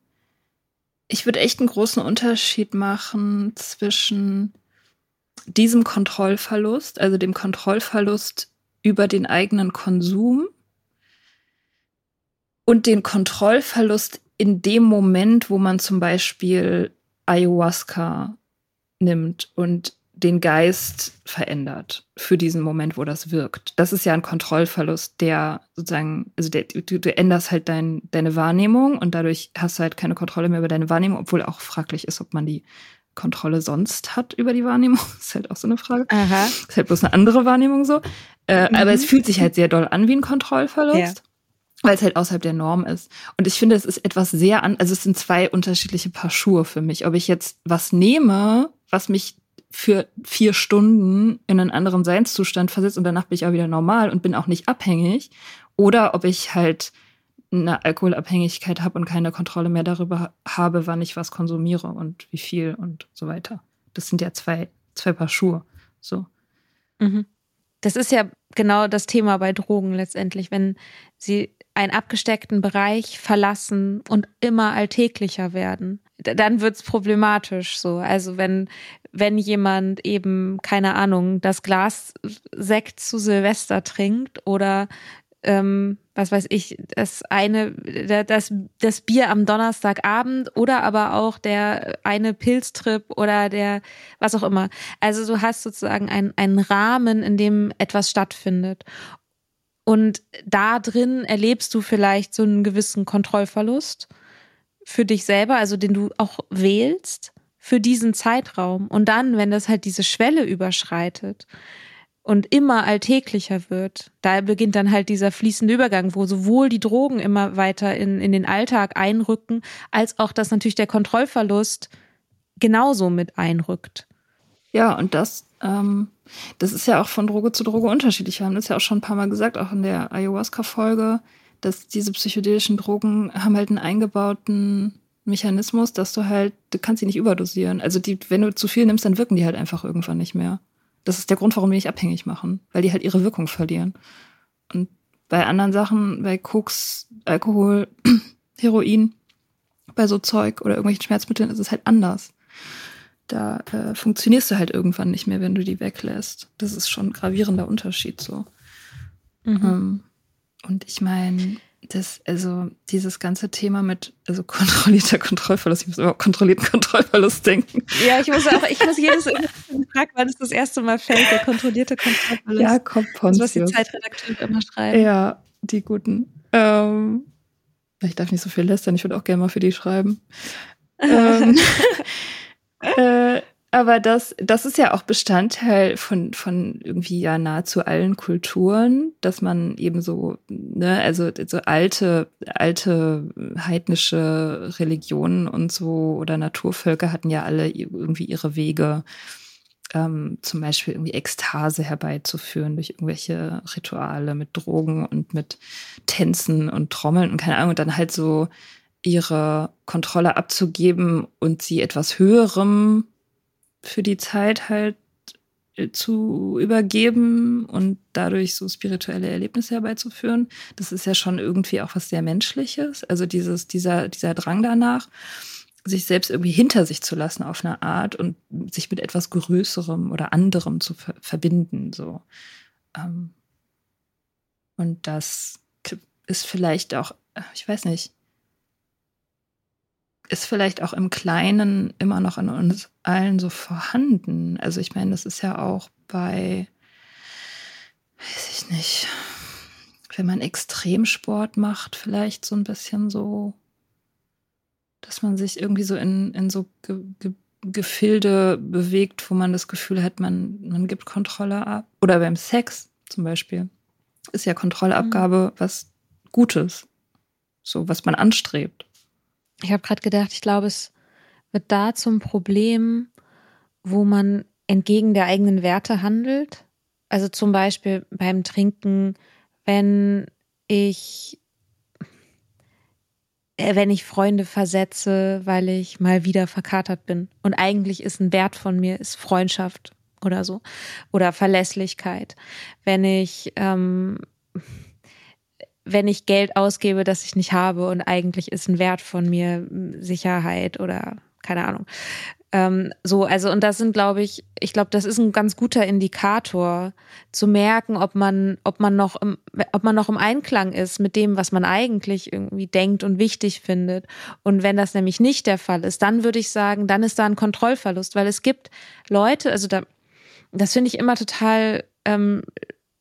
ich würde echt einen großen Unterschied machen zwischen diesem Kontrollverlust, also dem Kontrollverlust über den eigenen Konsum und den Kontrollverlust in dem Moment, wo man zum Beispiel Ayahuasca nimmt und den Geist verändert für diesen Moment, wo das wirkt. Das ist ja ein Kontrollverlust, der sozusagen, also der, du, du änderst halt dein, deine Wahrnehmung und dadurch hast du halt keine Kontrolle mehr über deine Wahrnehmung, obwohl auch fraglich ist, ob man die Kontrolle sonst hat über die Wahrnehmung. Das ist halt auch so eine Frage. Aha. Das ist halt bloß eine andere Wahrnehmung so. Äh, mhm. Aber es fühlt sich halt sehr doll an wie ein Kontrollverlust. Ja weil es halt außerhalb der Norm ist. Und ich finde, es ist etwas sehr an, also es sind zwei unterschiedliche Paar Schuhe für mich. Ob ich jetzt was nehme, was mich für vier Stunden in einen anderen Seinszustand versetzt und danach bin ich auch wieder normal und bin auch nicht abhängig. Oder ob ich halt eine Alkoholabhängigkeit habe und keine Kontrolle mehr darüber habe, wann ich was konsumiere und wie viel und so weiter. Das sind ja zwei, zwei Paar Schuhe. So. Mhm. Das ist ja genau das Thema bei Drogen letztendlich, wenn sie einen abgesteckten Bereich verlassen und immer alltäglicher werden. Dann wird's problematisch so. Also wenn, wenn jemand eben, keine Ahnung, das Glas Sekt zu Silvester trinkt oder ähm, was weiß ich, das eine, das, das Bier am Donnerstagabend oder aber auch der eine Pilztrip oder der, was auch immer. Also du hast sozusagen einen, einen Rahmen, in dem etwas stattfindet. Und da drin erlebst du vielleicht so einen gewissen Kontrollverlust für dich selber, also den du auch wählst für diesen Zeitraum. Und dann, wenn das halt diese Schwelle überschreitet und immer alltäglicher wird, da beginnt dann halt dieser fließende Übergang, wo sowohl die Drogen immer weiter in, in den Alltag einrücken, als auch, dass natürlich der Kontrollverlust genauso mit einrückt. Ja, und das ähm, das ist ja auch von Droge zu Droge unterschiedlich. Wir haben das ja auch schon ein paar Mal gesagt, auch in der Ayahuasca-Folge, dass diese psychedelischen Drogen haben halt einen eingebauten Mechanismus, dass du halt, du kannst sie nicht überdosieren. Also die, wenn du zu viel nimmst, dann wirken die halt einfach irgendwann nicht mehr. Das ist der Grund, warum die nicht abhängig machen, weil die halt ihre Wirkung verlieren. Und bei anderen Sachen, bei Koks, Alkohol, Heroin, bei so Zeug oder irgendwelchen Schmerzmitteln ist es halt anders da äh, funktionierst du halt irgendwann nicht mehr, wenn du die weglässt. Das ist schon ein gravierender Unterschied so. Mhm. Ähm, und ich meine, das, also dieses ganze Thema mit also kontrollierter Kontrollverlust, ich muss immer kontrollierten Kontrollverlust denken. Ja, ich muss auch, ich muss jedes fragen, wann es das erste Mal fällt, der kontrollierte Kontrollverlust. Ja, kommt Pontius. Das, was die Zeitredakteure immer schreiben. Ja, die guten. Ähm, ich darf nicht so viel lästern, ich würde auch gerne mal für die schreiben. ähm, äh, aber das, das ist ja auch Bestandteil von, von irgendwie ja nahezu allen Kulturen, dass man eben so, ne, also so alte, alte heidnische Religionen und so oder Naturvölker hatten ja alle irgendwie ihre Wege, ähm, zum Beispiel irgendwie Ekstase herbeizuführen durch irgendwelche Rituale mit Drogen und mit Tänzen und Trommeln und keine Ahnung, und dann halt so ihre Kontrolle abzugeben und sie etwas Höherem für die Zeit halt äh, zu übergeben und dadurch so spirituelle Erlebnisse herbeizuführen. Das ist ja schon irgendwie auch was sehr Menschliches. Also dieses, dieser, dieser Drang danach, sich selbst irgendwie hinter sich zu lassen auf eine Art und sich mit etwas Größerem oder anderem zu ver verbinden, so. Ähm und das ist vielleicht auch, ich weiß nicht, ist vielleicht auch im Kleinen immer noch in uns allen so vorhanden. Also ich meine, das ist ja auch bei, weiß ich nicht, wenn man Extremsport macht, vielleicht so ein bisschen so, dass man sich irgendwie so in, in so Ge Ge Gefilde bewegt, wo man das Gefühl hat, man, man gibt Kontrolle ab. Oder beim Sex zum Beispiel ist ja Kontrollabgabe mhm. was Gutes, so was man anstrebt. Ich habe gerade gedacht, ich glaube, es wird da zum Problem, wo man entgegen der eigenen Werte handelt. Also zum Beispiel beim Trinken, wenn ich äh, wenn ich Freunde versetze, weil ich mal wieder verkatert bin. Und eigentlich ist ein Wert von mir, ist Freundschaft oder so. Oder Verlässlichkeit. Wenn ich ähm, wenn ich Geld ausgebe, das ich nicht habe und eigentlich ist ein Wert von mir Sicherheit oder keine Ahnung. Ähm, so, also und das sind, glaube ich, ich glaube, das ist ein ganz guter Indikator zu merken, ob man, ob man noch, im, ob man noch im Einklang ist mit dem, was man eigentlich irgendwie denkt und wichtig findet. Und wenn das nämlich nicht der Fall ist, dann würde ich sagen, dann ist da ein Kontrollverlust, weil es gibt Leute, also da, das finde ich immer total ähm,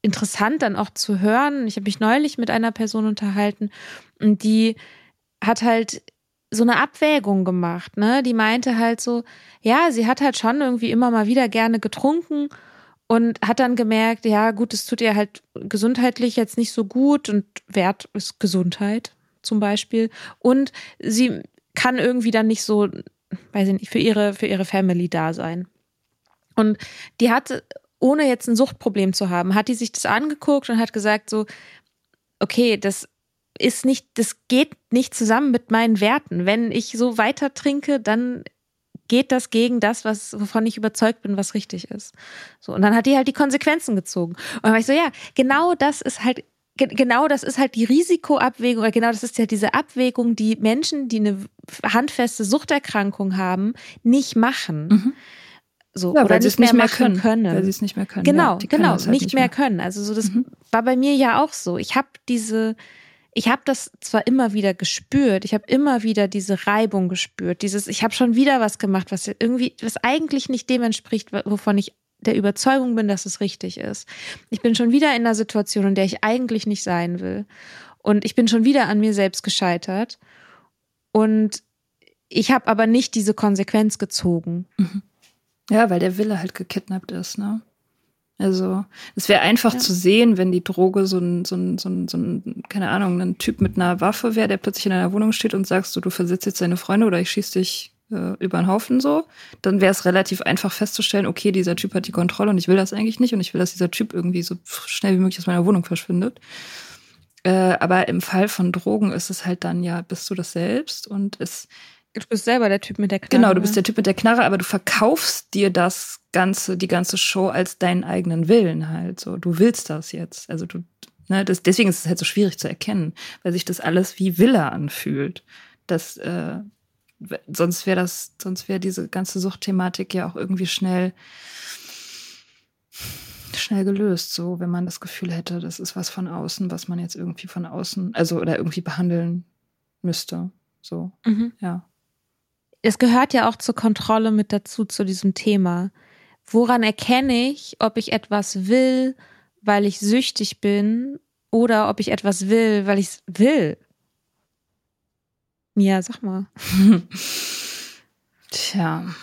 interessant dann auch zu hören. Ich habe mich neulich mit einer Person unterhalten und die hat halt so eine Abwägung gemacht, ne? Die meinte halt so, ja, sie hat halt schon irgendwie immer mal wieder gerne getrunken und hat dann gemerkt, ja, gut, es tut ihr halt gesundheitlich jetzt nicht so gut und Wert ist Gesundheit zum Beispiel und sie kann irgendwie dann nicht so, weiß ich nicht, für ihre für ihre Family da sein. Und die hat ohne jetzt ein Suchtproblem zu haben, hat die sich das angeguckt und hat gesagt so, okay, das ist nicht, das geht nicht zusammen mit meinen Werten. Wenn ich so weiter trinke, dann geht das gegen das, was, wovon ich überzeugt bin, was richtig ist. So. Und dann hat die halt die Konsequenzen gezogen. Und dann war ich so, ja, genau das ist halt, genau das ist halt die Risikoabwägung, oder genau das ist ja diese Abwägung, die Menschen, die eine handfeste Suchterkrankung haben, nicht machen. Mhm. So, ja, oder nicht mehr, nicht mehr können, können. Weil sie es nicht mehr können. Genau, ja, genau, halt nicht, nicht, mehr können. Also so das mhm. war bei mir ja auch so. Ich habe diese, ich habe das zwar immer wieder gespürt, ich habe immer wieder diese Reibung gespürt, dieses, ich habe schon wieder was gemacht, was irgendwie, was eigentlich nicht dem entspricht, wovon ich der Überzeugung bin, dass es richtig ist. Ich bin schon wieder in einer Situation, in der ich eigentlich nicht sein will. Und ich bin schon wieder an mir selbst gescheitert. Und ich habe aber nicht diese Konsequenz gezogen. Mhm. Ja, weil der Wille halt gekidnappt ist, ne? Also, es wäre einfach ja. zu sehen, wenn die Droge so ein, so ein, so ein, so ein, keine Ahnung, ein Typ mit einer Waffe wäre, der plötzlich in einer Wohnung steht und sagst, so, du versetzt jetzt deine Freunde oder ich schieß dich äh, über den Haufen so, dann wäre es relativ einfach festzustellen, okay, dieser Typ hat die Kontrolle und ich will das eigentlich nicht und ich will, dass dieser Typ irgendwie so schnell wie möglich aus meiner Wohnung verschwindet. Äh, aber im Fall von Drogen ist es halt dann ja, bist du das selbst und es Du bist selber der Typ mit der Knarre. Genau, du bist der Typ mit der Knarre, aber du verkaufst dir das ganze, die ganze Show als deinen eigenen Willen halt. So, du willst das jetzt. Also du, ne, das, deswegen ist es halt so schwierig zu erkennen, weil sich das alles wie Wille anfühlt. Das, äh, sonst wäre das, sonst wäre diese ganze Suchtthematik ja auch irgendwie schnell, schnell gelöst, so, wenn man das Gefühl hätte, das ist was von außen, was man jetzt irgendwie von außen, also oder irgendwie behandeln müsste. So, mhm. ja es gehört ja auch zur Kontrolle mit dazu, zu diesem Thema. Woran erkenne ich, ob ich etwas will, weil ich süchtig bin oder ob ich etwas will, weil ich es will? Mia, sag mal. Tja.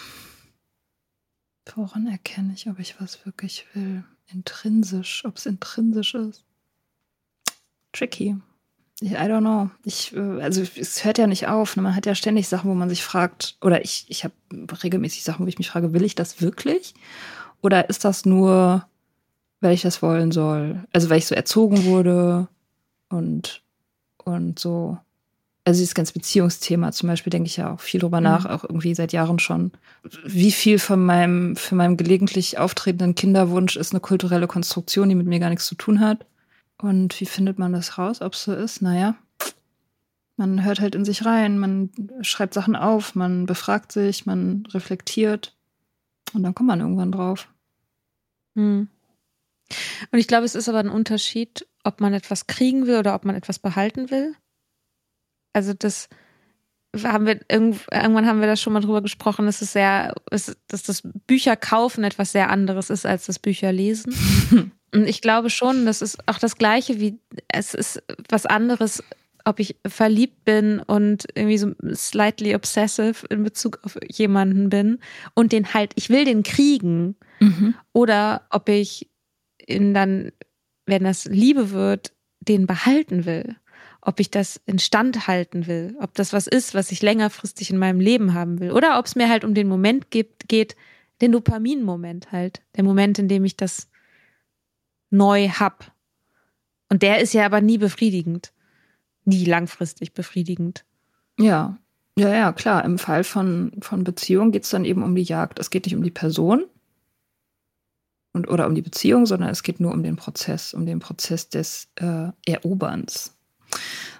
Woran erkenne ich, ob ich was wirklich will? Intrinsisch, ob es intrinsisch ist. Tricky. I don't know. Ich, äh, also es hört ja nicht auf. Ne? Man hat ja ständig Sachen, wo man sich fragt, oder ich, ich habe regelmäßig Sachen, wo ich mich frage, will ich das wirklich? Oder ist das nur, weil ich das wollen soll? Also weil ich so erzogen wurde und, und so. also dieses ganze Beziehungsthema zum Beispiel denke ich ja auch viel drüber mhm. nach, auch irgendwie seit Jahren schon. Wie viel von meinem, für meinem gelegentlich auftretenden Kinderwunsch ist eine kulturelle Konstruktion, die mit mir gar nichts zu tun hat? Und wie findet man das raus, ob es so ist? Naja, man hört halt in sich rein, man schreibt Sachen auf, man befragt sich, man reflektiert und dann kommt man irgendwann drauf. Hm. Und ich glaube, es ist aber ein Unterschied, ob man etwas kriegen will oder ob man etwas behalten will. Also das haben wir irgendwann haben wir da schon mal drüber gesprochen, dass es sehr, dass das Bücher kaufen etwas sehr anderes ist als das Bücher lesen. Und ich glaube schon, das ist auch das Gleiche wie es ist was anderes, ob ich verliebt bin und irgendwie so slightly obsessive in Bezug auf jemanden bin und den halt, ich will den kriegen. Mhm. Oder ob ich ihn dann, wenn das Liebe wird, den behalten will ob ich das instand halten will, ob das was ist, was ich längerfristig in meinem Leben haben will, oder ob es mir halt um den Moment gibt, geht, den Dopamin-Moment halt, der Moment, in dem ich das neu hab. Und der ist ja aber nie befriedigend, nie langfristig befriedigend. Ja, ja, ja, klar. Im Fall von, von Beziehung geht es dann eben um die Jagd. Es geht nicht um die Person und, oder um die Beziehung, sondern es geht nur um den Prozess, um den Prozess des äh, Eroberns.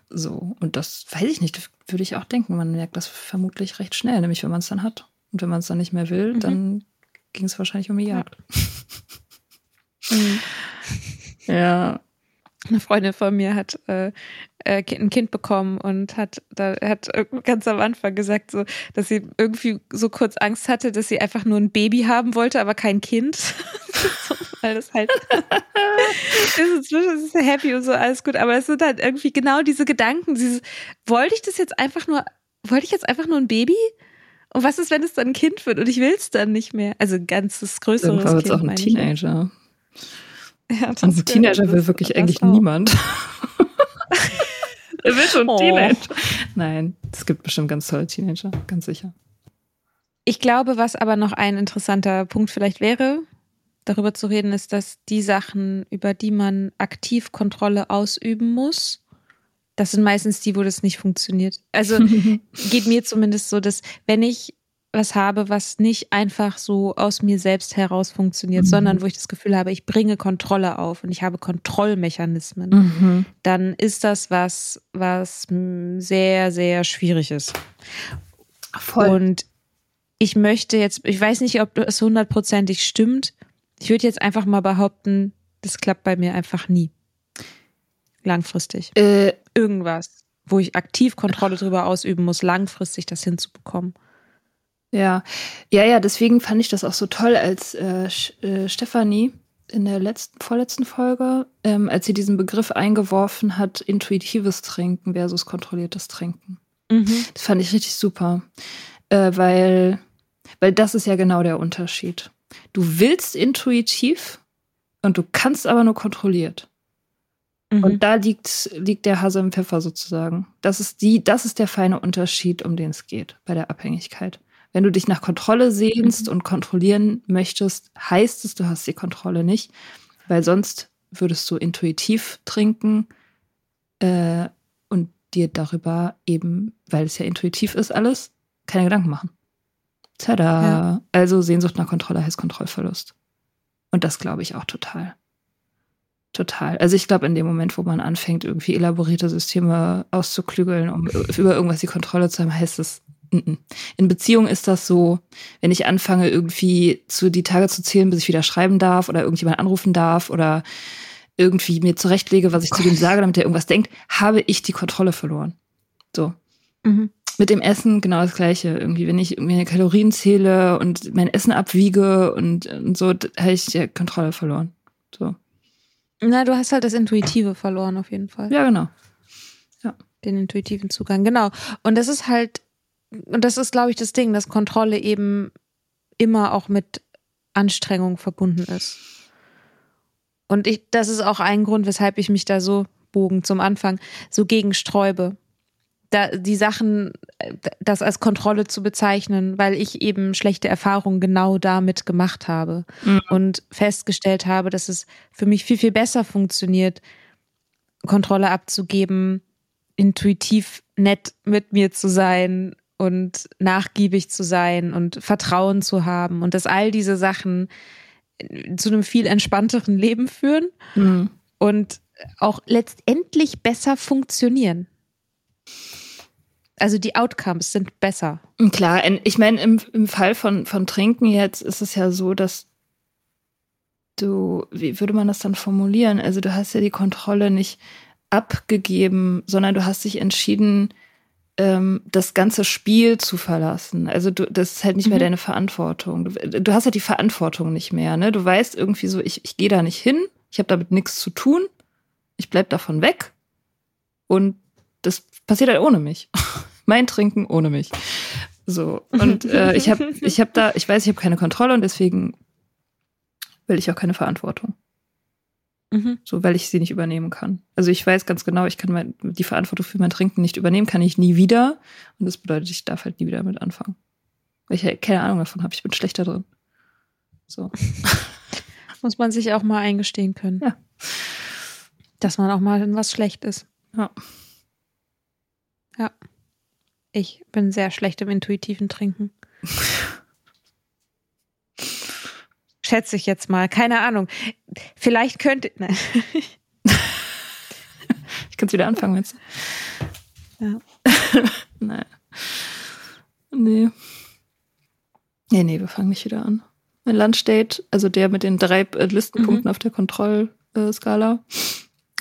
So, und das weiß ich nicht, würde ich auch denken. Man merkt das vermutlich recht schnell, nämlich wenn man es dann hat. Und wenn man es dann nicht mehr will, mhm. dann ging es wahrscheinlich um die Jagd. Ja. mhm. Ja. Eine Freundin von mir hat äh, äh, ein Kind bekommen und hat da hat ganz am Anfang gesagt, so, dass sie irgendwie so kurz Angst hatte, dass sie einfach nur ein Baby haben wollte, aber kein Kind. Weil das halt ist inzwischen ist happy und so alles gut, aber es sind halt irgendwie genau diese Gedanken, dieses wollte ich das jetzt einfach nur wollte ich jetzt einfach nur ein Baby? Und was ist, wenn es dann ein Kind wird und ich will es dann nicht mehr? Also ein ganzes größeres Irgendwann Kind. auch ein Teenager. Ja, ein Teenager will wirklich eigentlich niemand. Er will schon oh. Teenager. Nein, es gibt bestimmt ganz tolle Teenager, ganz sicher. Ich glaube, was aber noch ein interessanter Punkt vielleicht wäre, darüber zu reden, ist, dass die Sachen, über die man aktiv Kontrolle ausüben muss, das sind meistens die, wo das nicht funktioniert. Also geht mir zumindest so, dass wenn ich was habe, was nicht einfach so aus mir selbst heraus funktioniert, mhm. sondern wo ich das Gefühl habe, ich bringe Kontrolle auf und ich habe Kontrollmechanismen, mhm. dann ist das was, was sehr, sehr schwierig ist. Voll. Und ich möchte jetzt, ich weiß nicht, ob es hundertprozentig stimmt. Ich würde jetzt einfach mal behaupten, das klappt bei mir einfach nie. Langfristig. Äh, Irgendwas, wo ich aktiv Kontrolle drüber ausüben muss, langfristig das hinzubekommen. Ja, ja, ja, deswegen fand ich das auch so toll, als äh, äh, Stefanie in der letzten, vorletzten Folge, ähm, als sie diesen Begriff eingeworfen hat, intuitives Trinken versus kontrolliertes Trinken. Mhm. Das fand ich richtig super, äh, weil, weil das ist ja genau der Unterschied. Du willst intuitiv und du kannst aber nur kontrolliert. Mhm. Und da liegt, liegt der Hase im Pfeffer sozusagen. Das ist die, das ist der feine Unterschied, um den es geht bei der Abhängigkeit. Wenn du dich nach Kontrolle sehnst mhm. und kontrollieren möchtest, heißt es, du hast die Kontrolle nicht, weil sonst würdest du intuitiv trinken äh, und dir darüber eben, weil es ja intuitiv ist alles, keine Gedanken machen. Tada! Ja. Also Sehnsucht nach Kontrolle heißt Kontrollverlust. Und das glaube ich auch total. Total. Also ich glaube, in dem Moment, wo man anfängt, irgendwie elaborierte Systeme auszuklügeln, um über irgendwas die Kontrolle zu haben, heißt es, in Beziehung ist das so, wenn ich anfange, irgendwie zu die Tage zu zählen, bis ich wieder schreiben darf oder irgendjemand anrufen darf oder irgendwie mir zurechtlege, was ich zu dem sage, damit er irgendwas denkt, habe ich die Kontrolle verloren. So. Mhm. Mit dem Essen genau das Gleiche. Irgendwie, wenn ich meine Kalorien zähle und mein Essen abwiege und, und so, habe ich die Kontrolle verloren. So. Na, du hast halt das Intuitive verloren, auf jeden Fall. Ja, genau. Ja. Den intuitiven Zugang, genau. Und das ist halt und das ist, glaube ich, das Ding, dass Kontrolle eben immer auch mit Anstrengung verbunden ist. Und ich, das ist auch ein Grund, weshalb ich mich da so Bogen zum Anfang so gegen sträube. Da, die Sachen, das als Kontrolle zu bezeichnen, weil ich eben schlechte Erfahrungen genau damit gemacht habe mhm. und festgestellt habe, dass es für mich viel, viel besser funktioniert, Kontrolle abzugeben, intuitiv nett mit mir zu sein und nachgiebig zu sein und Vertrauen zu haben und dass all diese Sachen zu einem viel entspannteren Leben führen Mhm. und auch letztendlich besser funktionieren. Also die Outcomes sind besser. Klar, in- ich meine, im, im Fall von, von Trinken jetzt ist es ja so, dass du, wie würde man das dann formulieren? Also du hast ja die Kontrolle nicht abgegeben, sondern du hast dich entschieden, ähm, das ganze Spiel zu verlassen. Also du, das ist halt nicht mehr Mhm. deine Verantwortung. Du, du hast halt die Verantwortung nicht mehr. Ne? Du weißt irgendwie so, ich, ich gehe da nicht hin, ich habe damit nichts zu tun, ich bleib davon weg und das passiert halt ohne mich. mein Trinken ohne mich. So und äh, ich habe, ich habe da, ich weiß, ich habe keine Kontrolle und deswegen will ich auch keine Verantwortung. Mhm. So, weil ich sie nicht übernehmen kann. Also ich weiß ganz genau, ich kann mein, die Verantwortung für mein Trinken nicht übernehmen, kann ich nie wieder. Und das bedeutet, ich darf halt nie wieder damit anfangen. Weil ich halt keine Ahnung davon habe. Ich bin schlechter drin. So. Muss man sich auch mal eingestehen können. Ja. Dass man auch mal in was schlecht ist. Ja. Ja. Ich bin sehr schlecht im intuitiven Trinken. Schätze ich jetzt mal. Keine Ahnung. Vielleicht könnte. Nein. Ich kann es wieder anfangen, du? Ja. Nein. Nee. Nee, nee, wir fangen nicht wieder an. Mein Lunchdate, also der mit den drei äh, Listenpunkten auf der Kontrollskala,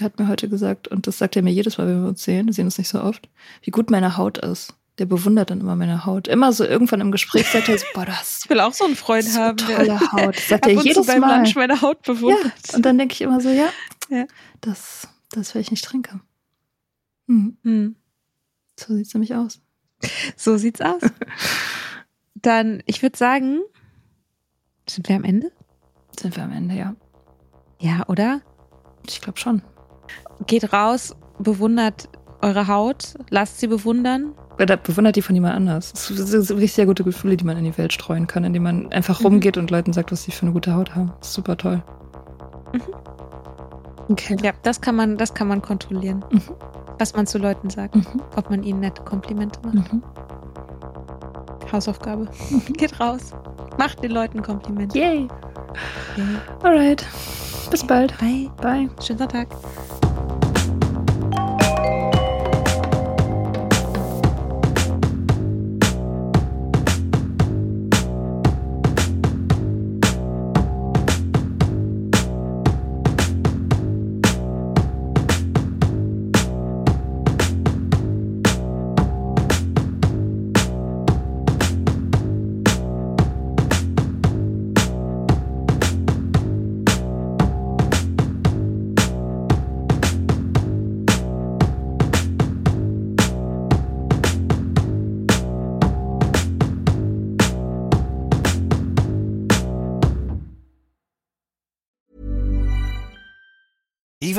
hat mir heute gesagt, und das sagt er mir jedes Mal, wenn wir uns sehen, wir sehen uns nicht so oft, wie gut meine Haut ist. Der bewundert dann immer meine Haut. Immer so irgendwann im Gespräch sagt er so, boah, du hast Ich will auch so einen Freund so haben. tolle Haut. Das sagt er jedes beim Mal. Lunch meine Haut Ja, bewundert. und dann denke ich immer so, ja, Ja. das, das, weil ich nicht trinke. Hm, Hm. so sieht's nämlich aus. So sieht's aus. Dann, ich würde sagen, sind wir am Ende? Sind wir am Ende, ja. Ja, oder? Ich glaube schon. Geht raus, bewundert eure Haut, lasst sie bewundern. Oder bewundert die von jemand anders. Das sind wirklich sehr gute Gefühle, die man in die Welt streuen kann, indem man Mhm. einfach rumgeht und Leuten sagt, was sie für eine gute Haut haben. Das ist super toll. Okay. Ja, das kann man, das kann man kontrollieren, Mhm. was man zu Leuten sagt, Mhm. ob man ihnen nette Komplimente macht. Mhm. Hausaufgabe. Geht raus. Macht den Leuten Komplimente. Yay. Yay. Alright. Bis bald. Bye. Bye. Schönen Sonntag.